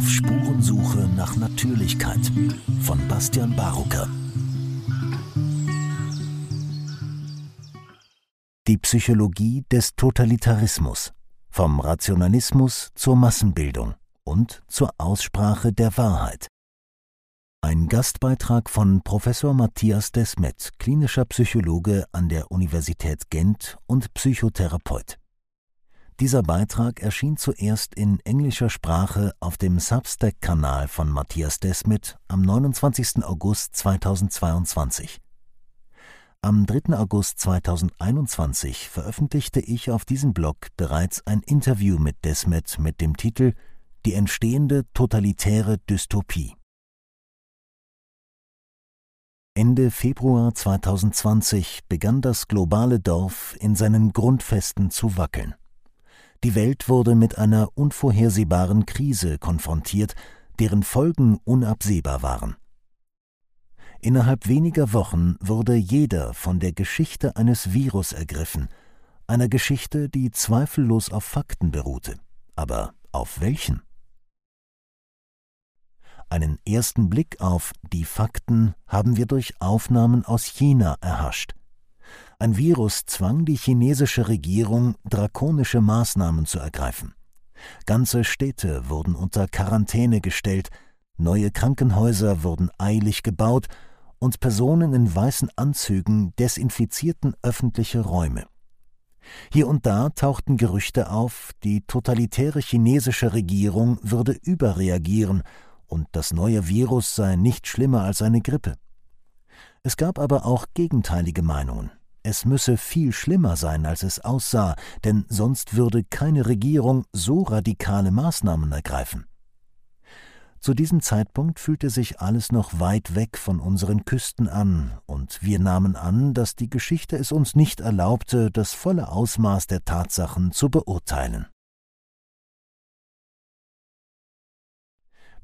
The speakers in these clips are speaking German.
Auf Spurensuche nach Natürlichkeit von Bastian Barucker. Die Psychologie des Totalitarismus. Vom Rationalismus zur Massenbildung und zur Aussprache der Wahrheit. Ein Gastbeitrag von Professor Matthias Desmet, klinischer Psychologe an der Universität Gent und Psychotherapeut. Dieser Beitrag erschien zuerst in englischer Sprache auf dem Substack-Kanal von Matthias Desmet am 29. August 2022. Am 3. August 2021 veröffentlichte ich auf diesem Blog bereits ein Interview mit Desmet mit dem Titel Die entstehende totalitäre Dystopie. Ende Februar 2020 begann das globale Dorf in seinen Grundfesten zu wackeln. Die Welt wurde mit einer unvorhersehbaren Krise konfrontiert, deren Folgen unabsehbar waren. Innerhalb weniger Wochen wurde jeder von der Geschichte eines Virus ergriffen, einer Geschichte, die zweifellos auf Fakten beruhte. Aber auf welchen? Einen ersten Blick auf die Fakten haben wir durch Aufnahmen aus China erhascht. Ein Virus zwang die chinesische Regierung, drakonische Maßnahmen zu ergreifen. Ganze Städte wurden unter Quarantäne gestellt, neue Krankenhäuser wurden eilig gebaut und Personen in weißen Anzügen desinfizierten öffentliche Räume. Hier und da tauchten Gerüchte auf, die totalitäre chinesische Regierung würde überreagieren und das neue Virus sei nicht schlimmer als eine Grippe. Es gab aber auch gegenteilige Meinungen. Es müsse viel schlimmer sein, als es aussah, denn sonst würde keine Regierung so radikale Maßnahmen ergreifen. Zu diesem Zeitpunkt fühlte sich alles noch weit weg von unseren Küsten an, und wir nahmen an, dass die Geschichte es uns nicht erlaubte, das volle Ausmaß der Tatsachen zu beurteilen.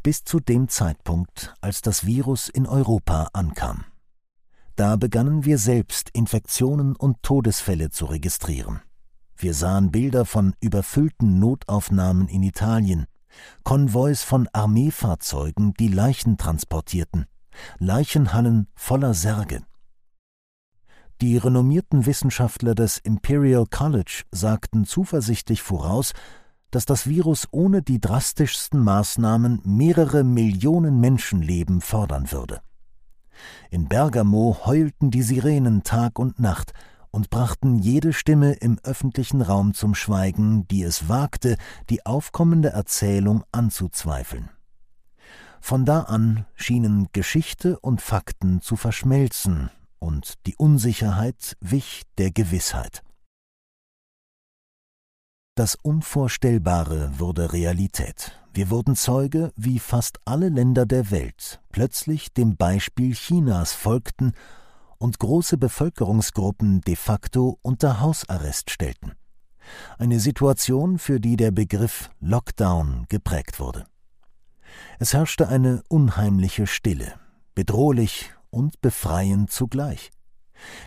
Bis zu dem Zeitpunkt, als das Virus in Europa ankam. Da begannen wir selbst Infektionen und Todesfälle zu registrieren. Wir sahen Bilder von überfüllten Notaufnahmen in Italien, Konvois von Armeefahrzeugen, die Leichen transportierten, Leichenhallen voller Särge. Die renommierten Wissenschaftler des Imperial College sagten zuversichtlich voraus, dass das Virus ohne die drastischsten Maßnahmen mehrere Millionen Menschenleben fordern würde. In Bergamo heulten die Sirenen Tag und Nacht und brachten jede Stimme im öffentlichen Raum zum Schweigen, die es wagte, die aufkommende Erzählung anzuzweifeln. Von da an schienen Geschichte und Fakten zu verschmelzen, und die Unsicherheit wich der Gewissheit. Das Unvorstellbare wurde Realität. Wir wurden Zeuge, wie fast alle Länder der Welt plötzlich dem Beispiel Chinas folgten und große Bevölkerungsgruppen de facto unter Hausarrest stellten. Eine Situation, für die der Begriff Lockdown geprägt wurde. Es herrschte eine unheimliche Stille, bedrohlich und befreiend zugleich.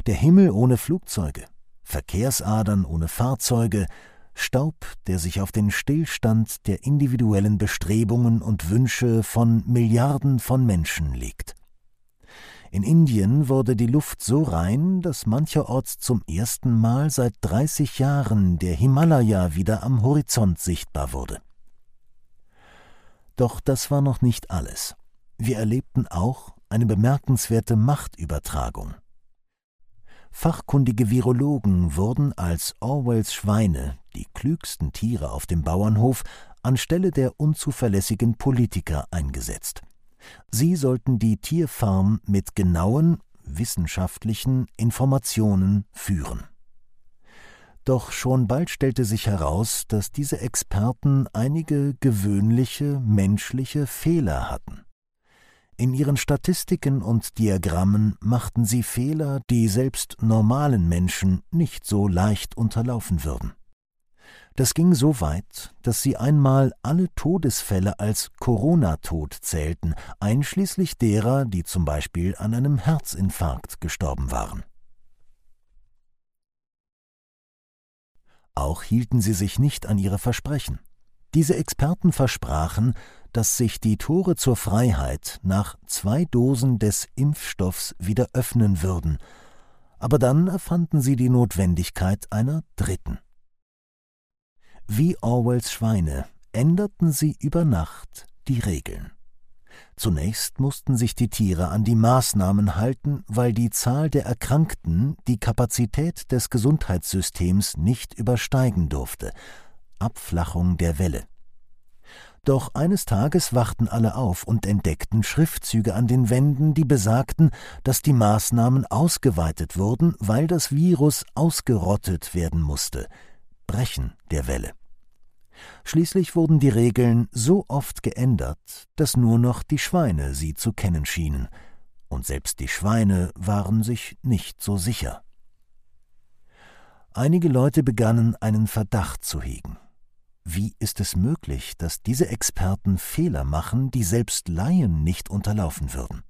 Der Himmel ohne Flugzeuge, Verkehrsadern ohne Fahrzeuge, Staub, der sich auf den Stillstand der individuellen Bestrebungen und Wünsche von Milliarden von Menschen legt. In Indien wurde die Luft so rein, dass mancherorts zum ersten Mal seit 30 Jahren der Himalaya wieder am Horizont sichtbar wurde. Doch das war noch nicht alles. Wir erlebten auch eine bemerkenswerte Machtübertragung. Fachkundige Virologen wurden als Orwells Schweine, die klügsten Tiere auf dem Bauernhof, anstelle der unzuverlässigen Politiker eingesetzt. Sie sollten die Tierfarm mit genauen, wissenschaftlichen Informationen führen. Doch schon bald stellte sich heraus, dass diese Experten einige gewöhnliche menschliche Fehler hatten. In ihren Statistiken und Diagrammen machten sie Fehler, die selbst normalen Menschen nicht so leicht unterlaufen würden. Das ging so weit, dass sie einmal alle Todesfälle als Corona-Tod zählten, einschließlich derer, die zum Beispiel an einem Herzinfarkt gestorben waren. Auch hielten sie sich nicht an ihre Versprechen. Diese Experten versprachen, dass sich die Tore zur Freiheit nach zwei Dosen des Impfstoffs wieder öffnen würden, aber dann erfanden sie die Notwendigkeit einer dritten. Wie Orwells Schweine änderten sie über Nacht die Regeln. Zunächst mussten sich die Tiere an die Maßnahmen halten, weil die Zahl der Erkrankten die Kapazität des Gesundheitssystems nicht übersteigen durfte. Abflachung der Welle. Doch eines Tages wachten alle auf und entdeckten Schriftzüge an den Wänden, die besagten, dass die Maßnahmen ausgeweitet wurden, weil das Virus ausgerottet werden musste. Brechen der Welle. Schließlich wurden die Regeln so oft geändert, dass nur noch die Schweine sie zu kennen schienen, und selbst die Schweine waren sich nicht so sicher. Einige Leute begannen einen Verdacht zu hegen. Wie ist es möglich, dass diese Experten Fehler machen, die selbst Laien nicht unterlaufen würden?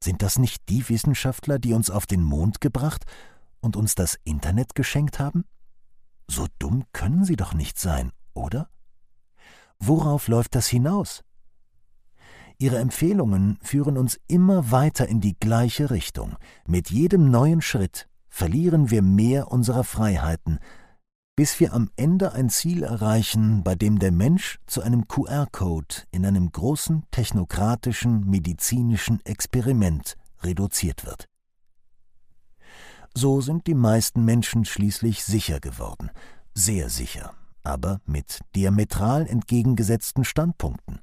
Sind das nicht die Wissenschaftler, die uns auf den Mond gebracht und uns das Internet geschenkt haben? So dumm können sie doch nicht sein, oder? Worauf läuft das hinaus? Ihre Empfehlungen führen uns immer weiter in die gleiche Richtung. Mit jedem neuen Schritt verlieren wir mehr unserer Freiheiten, bis wir am Ende ein Ziel erreichen, bei dem der Mensch zu einem QR-Code in einem großen technokratischen medizinischen Experiment reduziert wird. So sind die meisten Menschen schließlich sicher geworden, sehr sicher aber mit diametral entgegengesetzten Standpunkten.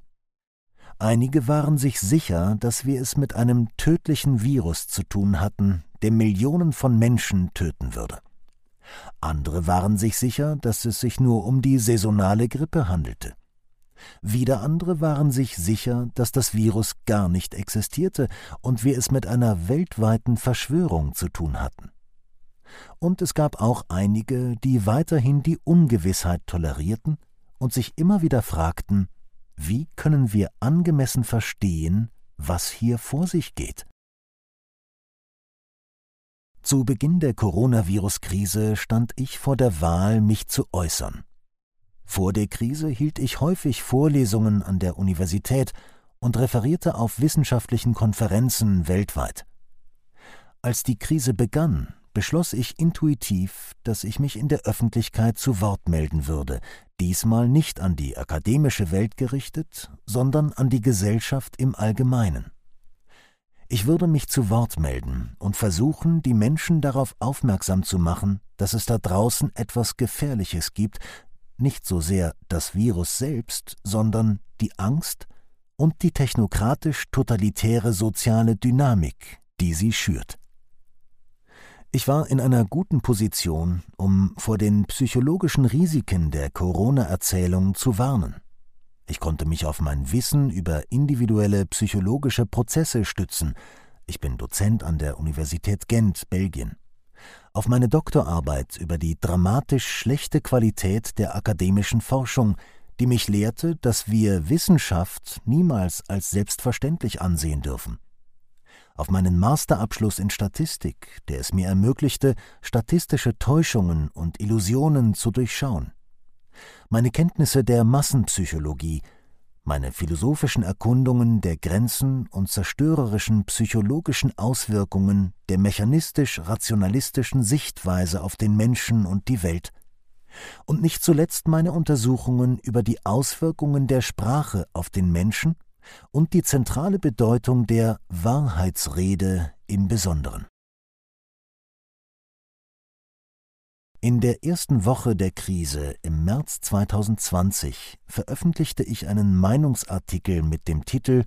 Einige waren sich sicher, dass wir es mit einem tödlichen Virus zu tun hatten, der Millionen von Menschen töten würde. Andere waren sich sicher, dass es sich nur um die saisonale Grippe handelte. Wieder andere waren sich sicher, dass das Virus gar nicht existierte und wir es mit einer weltweiten Verschwörung zu tun hatten und es gab auch einige, die weiterhin die Ungewissheit tolerierten und sich immer wieder fragten, wie können wir angemessen verstehen, was hier vor sich geht? Zu Beginn der Coronavirus-Krise stand ich vor der Wahl, mich zu äußern. Vor der Krise hielt ich häufig Vorlesungen an der Universität und referierte auf wissenschaftlichen Konferenzen weltweit. Als die Krise begann, beschloss ich intuitiv, dass ich mich in der Öffentlichkeit zu Wort melden würde, diesmal nicht an die akademische Welt gerichtet, sondern an die Gesellschaft im Allgemeinen. Ich würde mich zu Wort melden und versuchen, die Menschen darauf aufmerksam zu machen, dass es da draußen etwas Gefährliches gibt, nicht so sehr das Virus selbst, sondern die Angst und die technokratisch-totalitäre soziale Dynamik, die sie schürt. Ich war in einer guten Position, um vor den psychologischen Risiken der Corona-Erzählung zu warnen. Ich konnte mich auf mein Wissen über individuelle psychologische Prozesse stützen. Ich bin Dozent an der Universität Gent, Belgien. Auf meine Doktorarbeit über die dramatisch schlechte Qualität der akademischen Forschung, die mich lehrte, dass wir Wissenschaft niemals als selbstverständlich ansehen dürfen auf meinen Masterabschluss in Statistik, der es mir ermöglichte, statistische Täuschungen und Illusionen zu durchschauen, meine Kenntnisse der Massenpsychologie, meine philosophischen Erkundungen der Grenzen und zerstörerischen psychologischen Auswirkungen der mechanistisch-rationalistischen Sichtweise auf den Menschen und die Welt, und nicht zuletzt meine Untersuchungen über die Auswirkungen der Sprache auf den Menschen und die zentrale Bedeutung der Wahrheitsrede im Besonderen. In der ersten Woche der Krise im März 2020 veröffentlichte ich einen Meinungsartikel mit dem Titel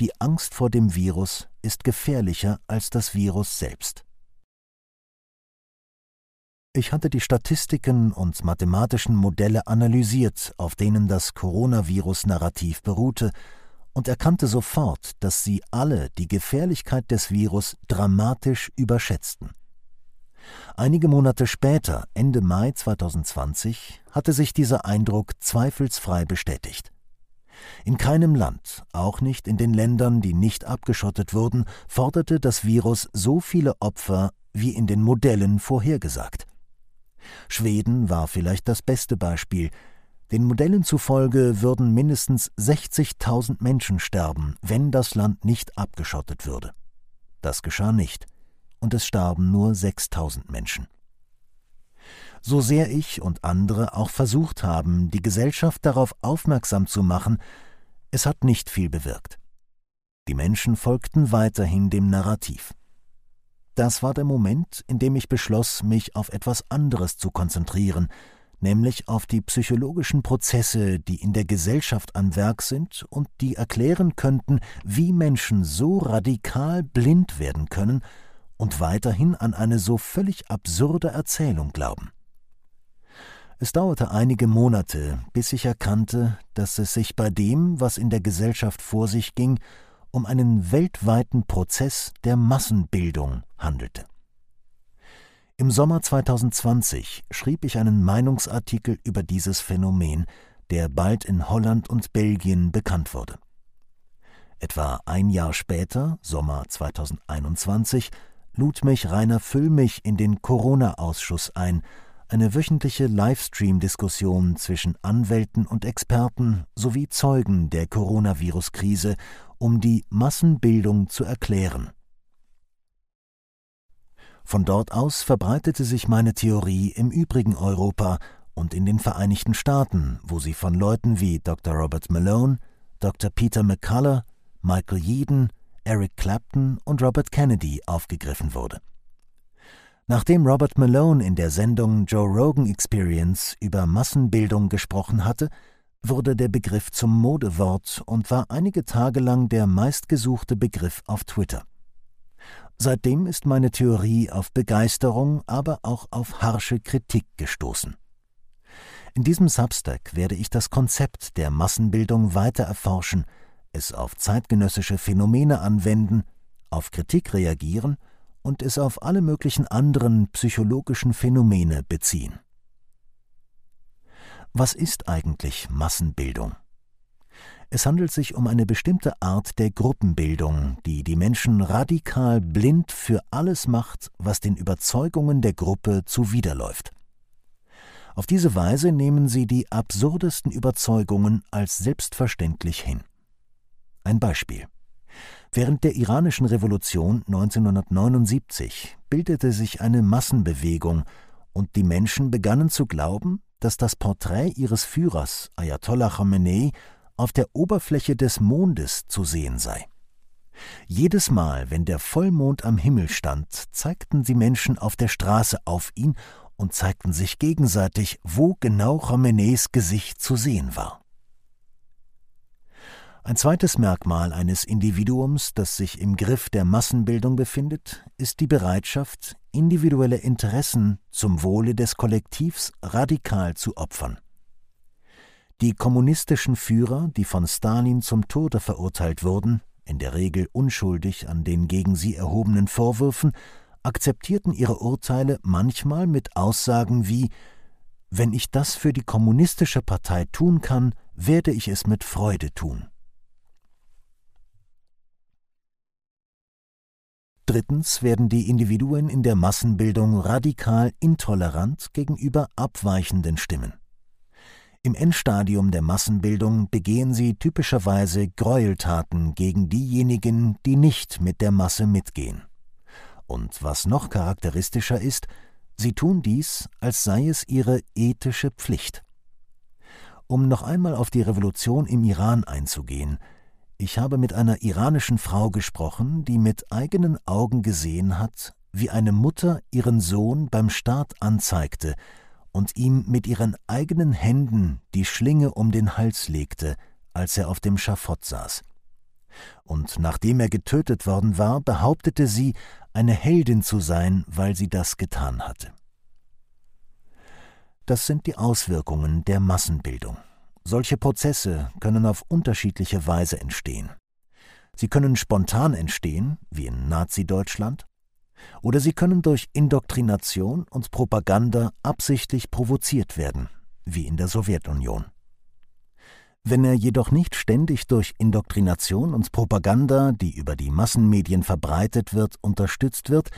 Die Angst vor dem Virus ist gefährlicher als das Virus selbst. Ich hatte die Statistiken und mathematischen Modelle analysiert, auf denen das Coronavirus-Narrativ beruhte, und erkannte sofort, dass sie alle die Gefährlichkeit des Virus dramatisch überschätzten. Einige Monate später, Ende Mai 2020, hatte sich dieser Eindruck zweifelsfrei bestätigt. In keinem Land, auch nicht in den Ländern, die nicht abgeschottet wurden, forderte das Virus so viele Opfer wie in den Modellen vorhergesagt. Schweden war vielleicht das beste Beispiel, Den Modellen zufolge würden mindestens 60.000 Menschen sterben, wenn das Land nicht abgeschottet würde. Das geschah nicht, und es starben nur 6.000 Menschen. So sehr ich und andere auch versucht haben, die Gesellschaft darauf aufmerksam zu machen, es hat nicht viel bewirkt. Die Menschen folgten weiterhin dem Narrativ. Das war der Moment, in dem ich beschloss, mich auf etwas anderes zu konzentrieren, nämlich auf die psychologischen Prozesse, die in der Gesellschaft am Werk sind und die erklären könnten, wie Menschen so radikal blind werden können und weiterhin an eine so völlig absurde Erzählung glauben. Es dauerte einige Monate, bis ich erkannte, dass es sich bei dem, was in der Gesellschaft vor sich ging, um einen weltweiten Prozess der Massenbildung handelte. Im Sommer 2020 schrieb ich einen Meinungsartikel über dieses Phänomen, der bald in Holland und Belgien bekannt wurde. Etwa ein Jahr später, Sommer 2021, lud mich Rainer Füllmich in den Corona-Ausschuss ein, eine wöchentliche Livestream-Diskussion zwischen Anwälten und Experten sowie Zeugen der Coronavirus-Krise, um die Massenbildung zu erklären. Von dort aus verbreitete sich meine Theorie im übrigen Europa und in den Vereinigten Staaten, wo sie von Leuten wie Dr. Robert Malone, Dr. Peter McCullough, Michael Yeadon, Eric Clapton und Robert Kennedy aufgegriffen wurde. Nachdem Robert Malone in der Sendung Joe Rogan Experience über Massenbildung gesprochen hatte, wurde der Begriff zum Modewort und war einige Tage lang der meistgesuchte Begriff auf Twitter. Seitdem ist meine Theorie auf Begeisterung, aber auch auf harsche Kritik gestoßen. In diesem Substack werde ich das Konzept der Massenbildung weiter erforschen, es auf zeitgenössische Phänomene anwenden, auf Kritik reagieren und es auf alle möglichen anderen psychologischen Phänomene beziehen. Was ist eigentlich Massenbildung? Es handelt sich um eine bestimmte Art der Gruppenbildung, die die Menschen radikal blind für alles macht, was den Überzeugungen der Gruppe zuwiderläuft. Auf diese Weise nehmen sie die absurdesten Überzeugungen als selbstverständlich hin. Ein Beispiel. Während der iranischen Revolution 1979 bildete sich eine Massenbewegung und die Menschen begannen zu glauben, dass das Porträt ihres Führers Ayatollah Khamenei auf der Oberfläche des Mondes zu sehen sei. Jedes Mal, wenn der Vollmond am Himmel stand, zeigten die Menschen auf der Straße auf ihn und zeigten sich gegenseitig, wo genau Khameneis Gesicht zu sehen war. Ein zweites Merkmal eines Individuums, das sich im Griff der Massenbildung befindet, ist die Bereitschaft, individuelle Interessen zum Wohle des Kollektivs radikal zu opfern. Die kommunistischen Führer, die von Stalin zum Tode verurteilt wurden, in der Regel unschuldig an den gegen sie erhobenen Vorwürfen, akzeptierten ihre Urteile manchmal mit Aussagen wie Wenn ich das für die kommunistische Partei tun kann, werde ich es mit Freude tun. Drittens werden die Individuen in der Massenbildung radikal intolerant gegenüber abweichenden Stimmen. Im Endstadium der Massenbildung begehen sie typischerweise Gräueltaten gegen diejenigen, die nicht mit der Masse mitgehen. Und was noch charakteristischer ist, sie tun dies, als sei es ihre ethische Pflicht. Um noch einmal auf die Revolution im Iran einzugehen, ich habe mit einer iranischen Frau gesprochen, die mit eigenen Augen gesehen hat, wie eine Mutter ihren Sohn beim Staat anzeigte, und ihm mit ihren eigenen Händen die Schlinge um den Hals legte, als er auf dem Schafott saß. Und nachdem er getötet worden war, behauptete sie, eine Heldin zu sein, weil sie das getan hatte. Das sind die Auswirkungen der Massenbildung. Solche Prozesse können auf unterschiedliche Weise entstehen. Sie können spontan entstehen, wie in Nazi-Deutschland, oder sie können durch Indoktrination und Propaganda absichtlich provoziert werden, wie in der Sowjetunion. Wenn er jedoch nicht ständig durch Indoktrination und Propaganda, die über die Massenmedien verbreitet wird, unterstützt wird,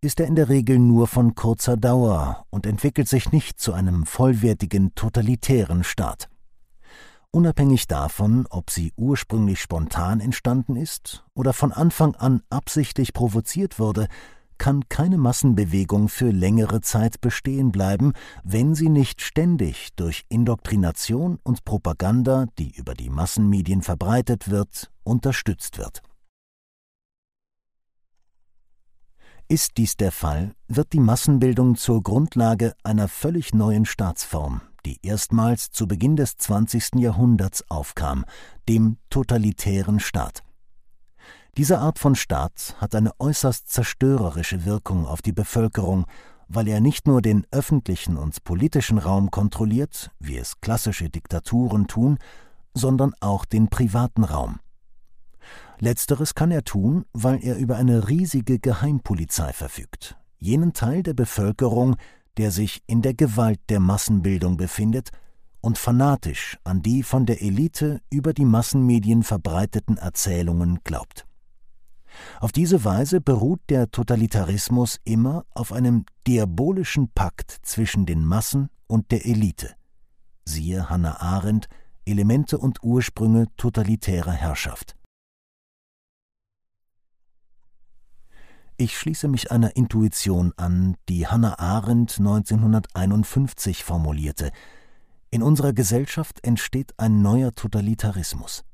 ist er in der Regel nur von kurzer Dauer und entwickelt sich nicht zu einem vollwertigen totalitären Staat. Unabhängig davon, ob sie ursprünglich spontan entstanden ist oder von Anfang an absichtlich provoziert wurde, kann keine Massenbewegung für längere Zeit bestehen bleiben, wenn sie nicht ständig durch Indoktrination und Propaganda, die über die Massenmedien verbreitet wird, unterstützt wird. Ist dies der Fall, wird die Massenbildung zur Grundlage einer völlig neuen Staatsform, die erstmals zu Beginn des 20. Jahrhunderts aufkam, dem totalitären Staat. Diese Art von Staat hat eine äußerst zerstörerische Wirkung auf die Bevölkerung, weil er nicht nur den öffentlichen und politischen Raum kontrolliert, wie es klassische Diktaturen tun, sondern auch den privaten Raum. Letzteres kann er tun, weil er über eine riesige Geheimpolizei verfügt, jenen Teil der Bevölkerung, der sich in der Gewalt der Massenbildung befindet und fanatisch an die von der Elite über die Massenmedien verbreiteten Erzählungen glaubt. Auf diese Weise beruht der Totalitarismus immer auf einem diabolischen Pakt zwischen den Massen und der Elite. Siehe Hannah Arendt Elemente und Ursprünge totalitärer Herrschaft. Ich schließe mich einer Intuition an, die Hannah Arendt 1951 formulierte. In unserer Gesellschaft entsteht ein neuer Totalitarismus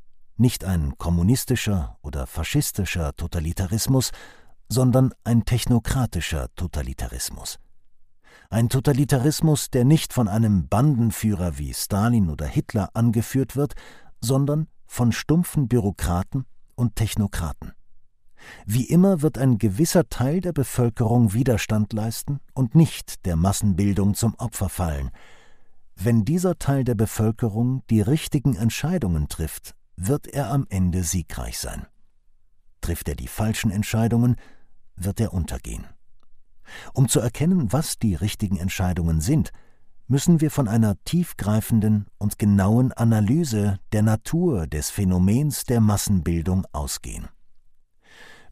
nicht ein kommunistischer oder faschistischer Totalitarismus, sondern ein technokratischer Totalitarismus. Ein Totalitarismus, der nicht von einem Bandenführer wie Stalin oder Hitler angeführt wird, sondern von stumpfen Bürokraten und Technokraten. Wie immer wird ein gewisser Teil der Bevölkerung Widerstand leisten und nicht der Massenbildung zum Opfer fallen. Wenn dieser Teil der Bevölkerung die richtigen Entscheidungen trifft, wird er am Ende siegreich sein. Trifft er die falschen Entscheidungen, wird er untergehen. Um zu erkennen, was die richtigen Entscheidungen sind, müssen wir von einer tiefgreifenden und genauen Analyse der Natur des Phänomens der Massenbildung ausgehen.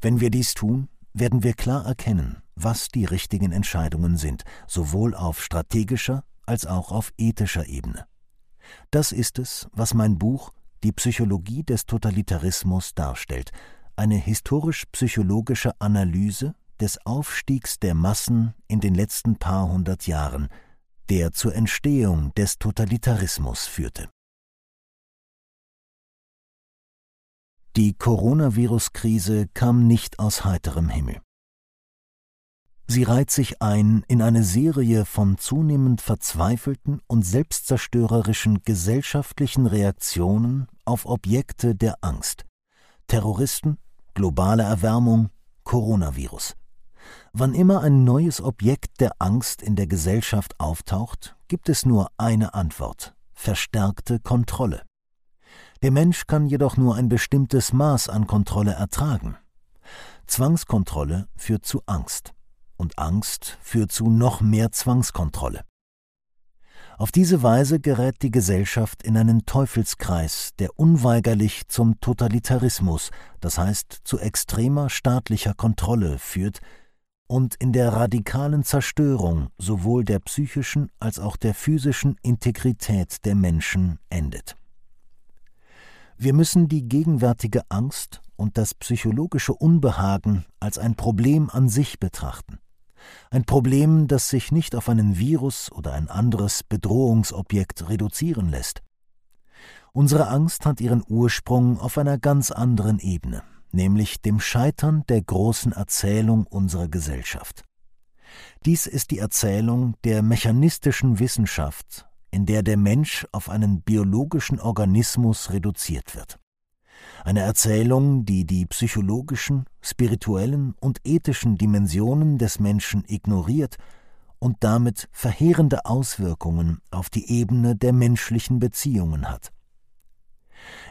Wenn wir dies tun, werden wir klar erkennen, was die richtigen Entscheidungen sind, sowohl auf strategischer als auch auf ethischer Ebene. Das ist es, was mein Buch die Psychologie des Totalitarismus darstellt, eine historisch-psychologische Analyse des Aufstiegs der Massen in den letzten paar hundert Jahren, der zur Entstehung des Totalitarismus führte. Die Coronavirus-Krise kam nicht aus heiterem Himmel. Sie reiht sich ein in eine Serie von zunehmend verzweifelten und selbstzerstörerischen gesellschaftlichen Reaktionen auf Objekte der Angst. Terroristen, globale Erwärmung, Coronavirus. Wann immer ein neues Objekt der Angst in der Gesellschaft auftaucht, gibt es nur eine Antwort verstärkte Kontrolle. Der Mensch kann jedoch nur ein bestimmtes Maß an Kontrolle ertragen. Zwangskontrolle führt zu Angst und Angst führt zu noch mehr Zwangskontrolle. Auf diese Weise gerät die Gesellschaft in einen Teufelskreis, der unweigerlich zum Totalitarismus, das heißt zu extremer staatlicher Kontrolle führt und in der radikalen Zerstörung sowohl der psychischen als auch der physischen Integrität der Menschen endet. Wir müssen die gegenwärtige Angst und das psychologische Unbehagen als ein Problem an sich betrachten. Ein Problem, das sich nicht auf einen Virus oder ein anderes Bedrohungsobjekt reduzieren lässt. Unsere Angst hat ihren Ursprung auf einer ganz anderen Ebene, nämlich dem Scheitern der großen Erzählung unserer Gesellschaft. Dies ist die Erzählung der mechanistischen Wissenschaft, in der der Mensch auf einen biologischen Organismus reduziert wird eine Erzählung, die die psychologischen, spirituellen und ethischen Dimensionen des Menschen ignoriert und damit verheerende Auswirkungen auf die Ebene der menschlichen Beziehungen hat.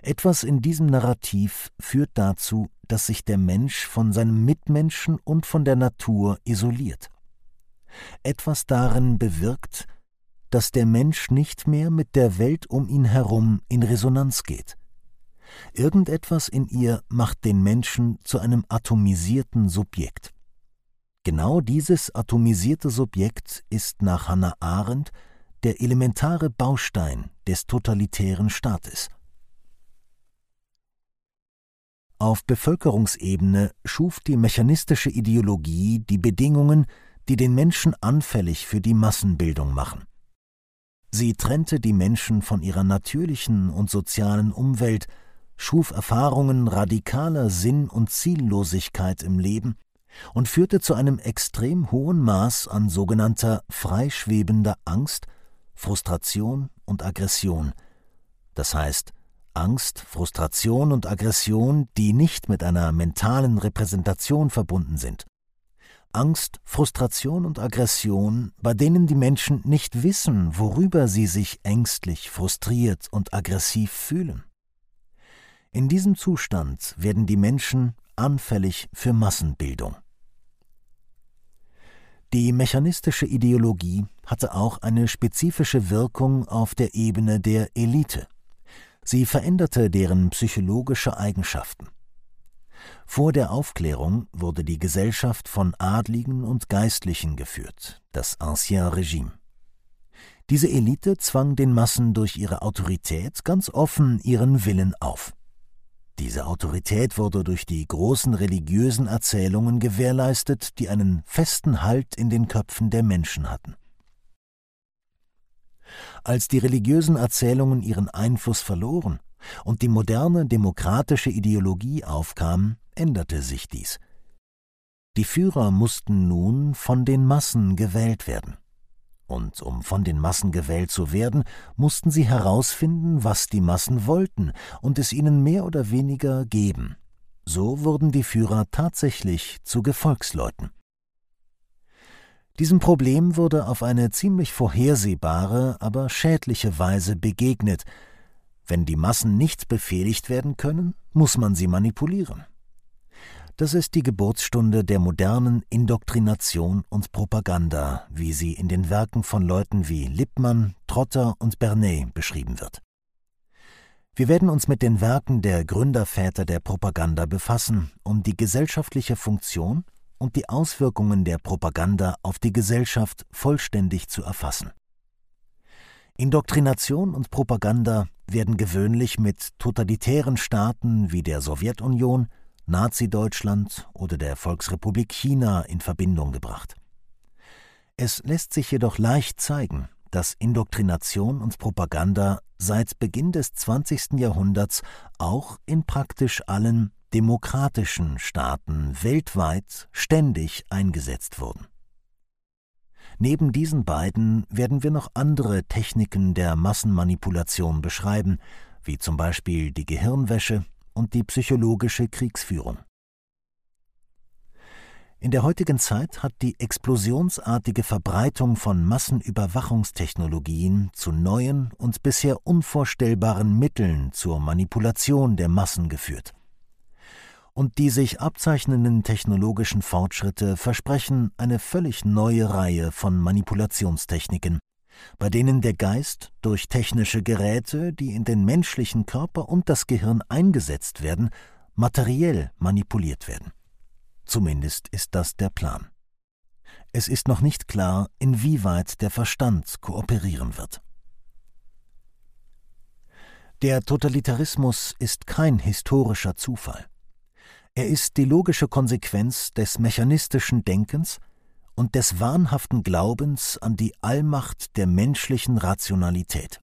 Etwas in diesem Narrativ führt dazu, dass sich der Mensch von seinem Mitmenschen und von der Natur isoliert. Etwas darin bewirkt, dass der Mensch nicht mehr mit der Welt um ihn herum in Resonanz geht. Irgendetwas in ihr macht den Menschen zu einem atomisierten Subjekt. Genau dieses atomisierte Subjekt ist nach Hannah Arendt der elementare Baustein des totalitären Staates. Auf Bevölkerungsebene schuf die mechanistische Ideologie die Bedingungen, die den Menschen anfällig für die Massenbildung machen. Sie trennte die Menschen von ihrer natürlichen und sozialen Umwelt, schuf Erfahrungen radikaler Sinn- und Ziellosigkeit im Leben und führte zu einem extrem hohen Maß an sogenannter freischwebender Angst, Frustration und Aggression, das heißt Angst, Frustration und Aggression, die nicht mit einer mentalen Repräsentation verbunden sind. Angst, Frustration und Aggression, bei denen die Menschen nicht wissen, worüber sie sich ängstlich, frustriert und aggressiv fühlen. In diesem Zustand werden die Menschen anfällig für Massenbildung. Die mechanistische Ideologie hatte auch eine spezifische Wirkung auf der Ebene der Elite. Sie veränderte deren psychologische Eigenschaften. Vor der Aufklärung wurde die Gesellschaft von Adligen und Geistlichen geführt, das Ancien Regime. Diese Elite zwang den Massen durch ihre Autorität ganz offen ihren Willen auf. Diese Autorität wurde durch die großen religiösen Erzählungen gewährleistet, die einen festen Halt in den Köpfen der Menschen hatten. Als die religiösen Erzählungen ihren Einfluss verloren und die moderne demokratische Ideologie aufkam, änderte sich dies. Die Führer mussten nun von den Massen gewählt werden und um von den Massen gewählt zu werden, mussten sie herausfinden, was die Massen wollten und es ihnen mehr oder weniger geben. So wurden die Führer tatsächlich zu Gefolgsleuten. Diesem Problem wurde auf eine ziemlich vorhersehbare, aber schädliche Weise begegnet. Wenn die Massen nicht befehligt werden können, muss man sie manipulieren. Das ist die Geburtsstunde der modernen Indoktrination und Propaganda, wie sie in den Werken von Leuten wie Lippmann, Trotter und Bernet beschrieben wird. Wir werden uns mit den Werken der Gründerväter der Propaganda befassen, um die gesellschaftliche Funktion und die Auswirkungen der Propaganda auf die Gesellschaft vollständig zu erfassen. Indoktrination und Propaganda werden gewöhnlich mit totalitären Staaten wie der Sowjetunion, Nazi-Deutschland oder der Volksrepublik China in Verbindung gebracht. Es lässt sich jedoch leicht zeigen, dass Indoktrination und Propaganda seit Beginn des 20. Jahrhunderts auch in praktisch allen demokratischen Staaten weltweit ständig eingesetzt wurden. Neben diesen beiden werden wir noch andere Techniken der Massenmanipulation beschreiben, wie zum Beispiel die Gehirnwäsche, und die psychologische Kriegsführung. In der heutigen Zeit hat die explosionsartige Verbreitung von Massenüberwachungstechnologien zu neuen und bisher unvorstellbaren Mitteln zur Manipulation der Massen geführt. Und die sich abzeichnenden technologischen Fortschritte versprechen eine völlig neue Reihe von Manipulationstechniken, bei denen der Geist durch technische Geräte, die in den menschlichen Körper und das Gehirn eingesetzt werden, materiell manipuliert werden. Zumindest ist das der Plan. Es ist noch nicht klar, inwieweit der Verstand kooperieren wird. Der Totalitarismus ist kein historischer Zufall. Er ist die logische Konsequenz des mechanistischen Denkens und des wahnhaften Glaubens an die Allmacht der menschlichen Rationalität.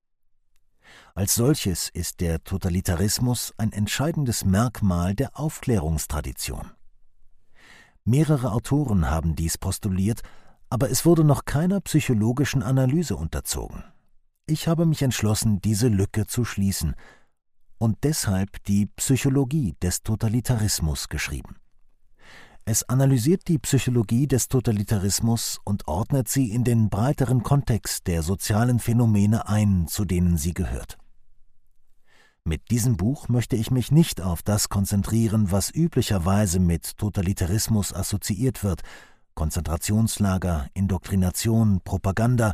Als solches ist der Totalitarismus ein entscheidendes Merkmal der Aufklärungstradition. Mehrere Autoren haben dies postuliert, aber es wurde noch keiner psychologischen Analyse unterzogen. Ich habe mich entschlossen, diese Lücke zu schließen und deshalb die Psychologie des Totalitarismus geschrieben. Es analysiert die Psychologie des Totalitarismus und ordnet sie in den breiteren Kontext der sozialen Phänomene ein, zu denen sie gehört. Mit diesem Buch möchte ich mich nicht auf das konzentrieren, was üblicherweise mit Totalitarismus assoziiert wird, Konzentrationslager, Indoktrination, Propaganda,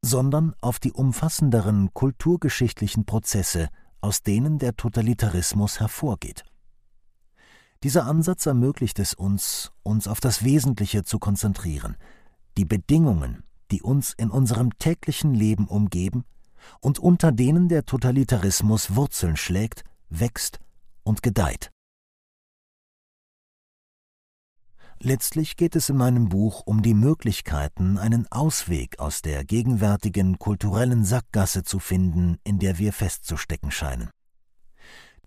sondern auf die umfassenderen kulturgeschichtlichen Prozesse, aus denen der Totalitarismus hervorgeht. Dieser Ansatz ermöglicht es uns, uns auf das Wesentliche zu konzentrieren, die Bedingungen, die uns in unserem täglichen Leben umgeben und unter denen der Totalitarismus Wurzeln schlägt, wächst und gedeiht. Letztlich geht es in meinem Buch um die Möglichkeiten, einen Ausweg aus der gegenwärtigen kulturellen Sackgasse zu finden, in der wir festzustecken scheinen.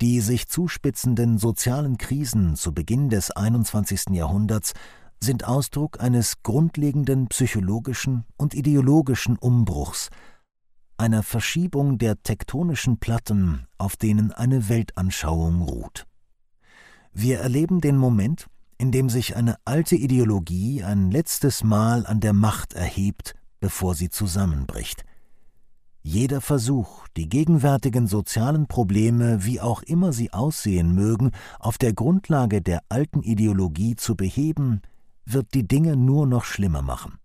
Die sich zuspitzenden sozialen Krisen zu Beginn des 21. Jahrhunderts sind Ausdruck eines grundlegenden psychologischen und ideologischen Umbruchs, einer Verschiebung der tektonischen Platten, auf denen eine Weltanschauung ruht. Wir erleben den Moment, in dem sich eine alte Ideologie ein letztes Mal an der Macht erhebt, bevor sie zusammenbricht. Jeder Versuch, die gegenwärtigen sozialen Probleme, wie auch immer sie aussehen mögen, auf der Grundlage der alten Ideologie zu beheben, wird die Dinge nur noch schlimmer machen.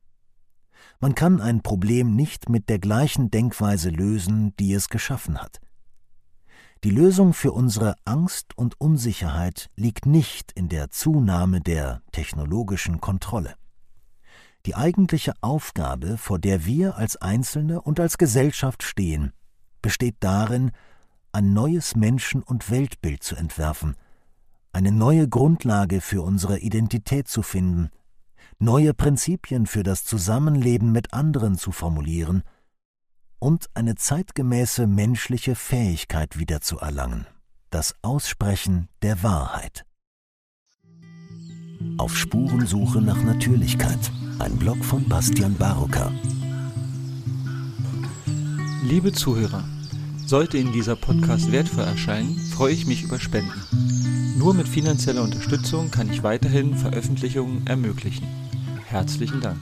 Man kann ein Problem nicht mit der gleichen Denkweise lösen, die es geschaffen hat. Die Lösung für unsere Angst und Unsicherheit liegt nicht in der Zunahme der technologischen Kontrolle. Die eigentliche Aufgabe, vor der wir als Einzelne und als Gesellschaft stehen, besteht darin, ein neues Menschen- und Weltbild zu entwerfen, eine neue Grundlage für unsere Identität zu finden, neue Prinzipien für das Zusammenleben mit anderen zu formulieren – und eine zeitgemäße menschliche Fähigkeit wiederzuerlangen, das Aussprechen der Wahrheit. Auf Spurensuche nach Natürlichkeit, ein Blog von Bastian Barocker. Liebe Zuhörer, sollte Ihnen dieser Podcast wertvoll erscheinen, freue ich mich über Spenden. Nur mit finanzieller Unterstützung kann ich weiterhin Veröffentlichungen ermöglichen. Herzlichen Dank.